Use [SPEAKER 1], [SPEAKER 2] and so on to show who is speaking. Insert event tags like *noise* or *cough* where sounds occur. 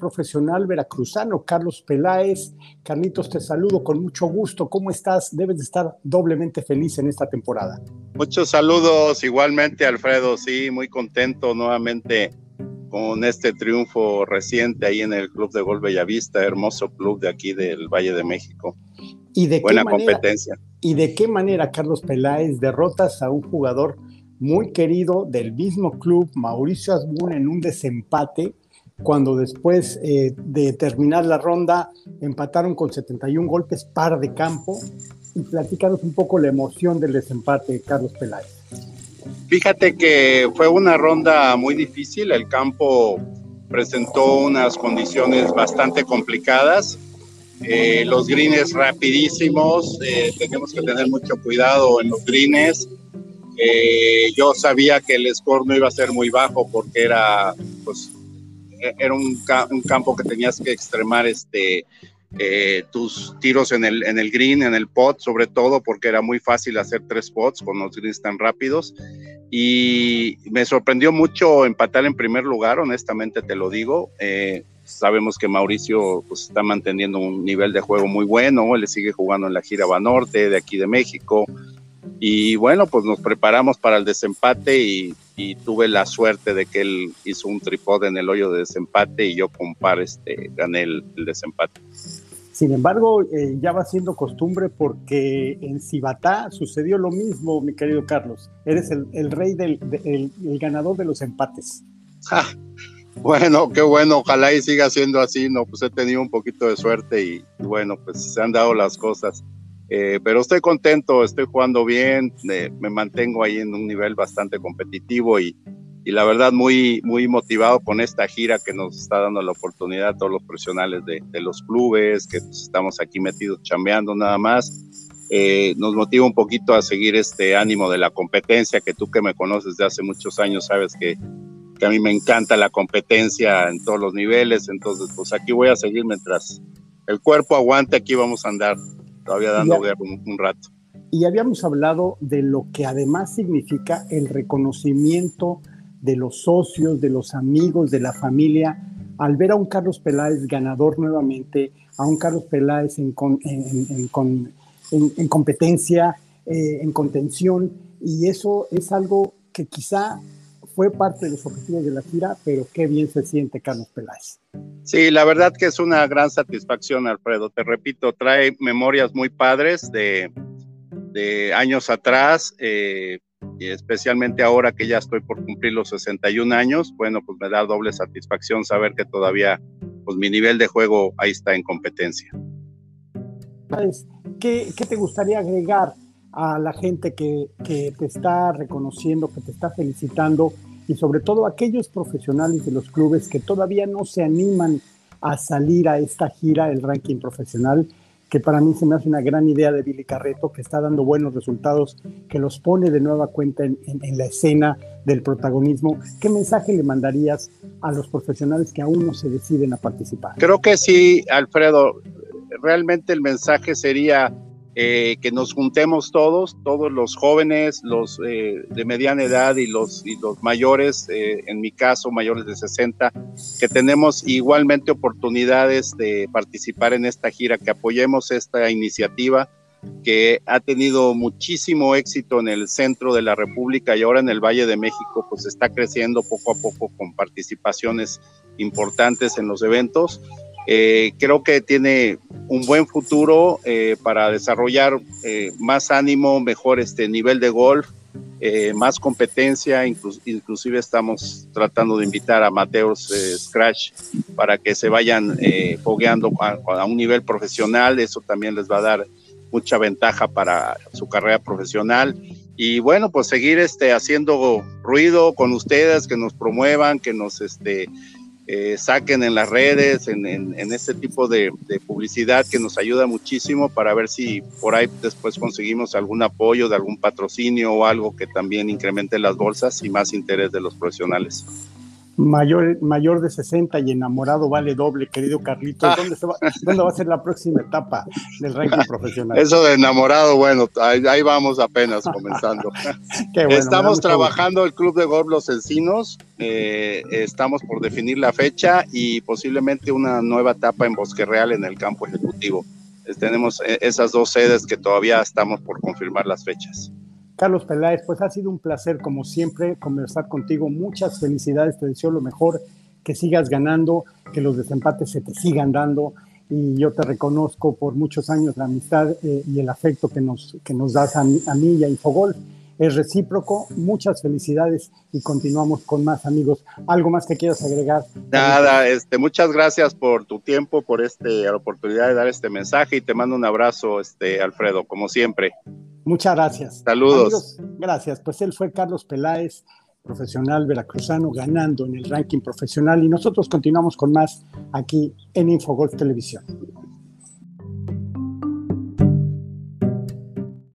[SPEAKER 1] profesional veracruzano, Carlos Peláez. Carlitos, te saludo con mucho gusto. ¿Cómo estás? Debes de estar doblemente feliz en esta temporada.
[SPEAKER 2] Muchos saludos, igualmente Alfredo, sí, muy contento nuevamente con este triunfo reciente ahí en el Club de Gol Bellavista, hermoso club de aquí del Valle de México.
[SPEAKER 1] ¿Y de Buena competencia. ¿Y de qué manera, Carlos Peláez, derrotas a un jugador muy querido del mismo club, Mauricio Asbun, en un desempate, cuando después eh, de terminar la ronda empataron con 71 golpes par de campo? Y platícanos un poco la emoción del desempate, Carlos Peláez.
[SPEAKER 2] Fíjate que fue una ronda muy difícil, el campo presentó unas condiciones bastante complicadas, eh, los greens rapidísimos, eh, tenemos que tener mucho cuidado en los greens, eh, yo sabía que el score no iba a ser muy bajo porque era, pues, era un, campo que tenías que extremar este, eh, tus tiros en el, en el green, en el pot, sobre todo porque era muy fácil hacer tres pots con los greens tan rápidos. Y me sorprendió mucho empatar en primer lugar, honestamente te lo digo. Eh, sabemos que Mauricio pues, está manteniendo un nivel de juego muy bueno, él sigue jugando en la gira Banorte de aquí de México. Y bueno, pues nos preparamos para el desempate y, tuve la suerte de que él hizo un tripod en el hoyo de desempate y yo con par este, gané el, desempate.
[SPEAKER 1] Sin embargo, eh, ya va siendo costumbre porque en Cibatá sucedió lo mismo, mi querido Carlos. Eres el, rey del el, ganador de los empates.
[SPEAKER 2] bueno, qué bueno, ojalá y siga siendo así, ¿no? Pues he tenido un poquito de suerte y bueno, pues se han dado las cosas. Eh, pero estoy contento, estoy jugando bien, me mantengo ahí en un nivel bastante competitivo y, y, la verdad muy, muy motivado con esta gira que nos está dando la oportunidad a todos los profesionales de, de los clubes, que pues, estamos aquí metidos chambeando nada más. Eh, nos motiva un poquito a seguir este ánimo de la competencia, que tú que me conoces de hace muchos años sabes que, que a mí me encanta la competencia en todos los niveles, entonces pues aquí voy a seguir mientras el cuerpo aguante, aquí vamos a andar todavía dando un, rato.
[SPEAKER 1] Y habíamos hablado de lo que además significa el reconocimiento de los socios, de los amigos, de la familia, al ver a un Carlos Peláez ganador nuevamente, a un Carlos Peláez en, en, competencia, eh, en contención, y eso es algo que quizá fue parte de los objetivos de la gira, pero qué bien se siente Carlos Peláez.
[SPEAKER 2] Sí, la verdad que es una gran satisfacción, Alfredo. Te repito, trae memorias muy padres de, años atrás, eh, y especialmente ahora que ya estoy por cumplir los 61 años, bueno, pues me da doble satisfacción saber que todavía, pues mi nivel de juego ahí está en competencia.
[SPEAKER 1] ¿Qué, qué te gustaría agregar a la gente que, que te está reconociendo, que te está felicitando y sobre todo aquellos profesionales de los clubes que todavía no se animan a salir a esta gira, el ranking profesional, que para mí se me hace una gran idea de Billy Carreto, que está dando buenos resultados, que los pone de nueva cuenta en, la escena del protagonismo. ¿Qué mensaje le mandarías a los profesionales que aún no se deciden a participar?
[SPEAKER 2] Creo que sí, Alfredo. Realmente el mensaje sería eh, que nos juntemos todos, todos los jóvenes, los eh, de mediana edad y los, mayores, eh, en mi caso mayores de 60, que tenemos igualmente oportunidades de participar en esta gira, que apoyemos esta iniciativa que ha tenido muchísimo éxito en el centro de la República y ahora en el Valle de México, pues está creciendo poco a poco con participaciones importantes en los eventos eh, creo que tiene un buen futuro eh, para desarrollar eh, más ánimo, mejor este nivel de golf, más competencia, inclusive estamos tratando de invitar a Mateos Scratch para que se vayan fogueando a, un nivel profesional, eso también les va a dar mucha ventaja para su carrera profesional. Y bueno, pues seguir este haciendo ruido con ustedes, que nos promuevan, que nos este eh, saquen en las redes, en, en, este tipo de, publicidad que nos ayuda muchísimo para ver si por ahí después conseguimos algún apoyo de algún patrocinio o algo que también incremente las bolsas y más interés de los profesionales.
[SPEAKER 1] Mayor, mayor de 60 y enamorado vale doble, querido Carlitos. Ah. ¿Dónde, va, a ser la próxima etapa del ranking profesional?
[SPEAKER 2] Eso de enamorado, bueno, ahí, vamos apenas comenzando. *laughs* estamos trabajando el Club de Golf Los Encinos, eh, estamos por definir la fecha y posiblemente una nueva etapa en Bosque Real en el campo ejecutivo. tenemos eh, esas dos sedes que todavía estamos por confirmar las fechas.
[SPEAKER 1] Carlos Peláez, pues ha sido un placer, como siempre, conversar contigo. Muchas felicidades, te deseo lo mejor, que sigas ganando, que los desempates se te sigan dando. Y yo te reconozco por muchos años la amistad eh, y el afecto que nos, que nos das a a mí y a Infogol. Es recíproco. Muchas felicidades y continuamos con más amigos. ¿Algo más que quieras agregar?
[SPEAKER 2] Nada, este, muchas gracias por tu tiempo, por este, la oportunidad de dar este mensaje y te mando un abrazo, este, Alfredo, como siempre.
[SPEAKER 1] Muchas gracias.
[SPEAKER 2] Saludos.
[SPEAKER 1] gracias. Pues él fue Carlos Peláez, profesional veracruzano, ganando en el ranking profesional y nosotros continuamos con más aquí en Infogolf Televisión.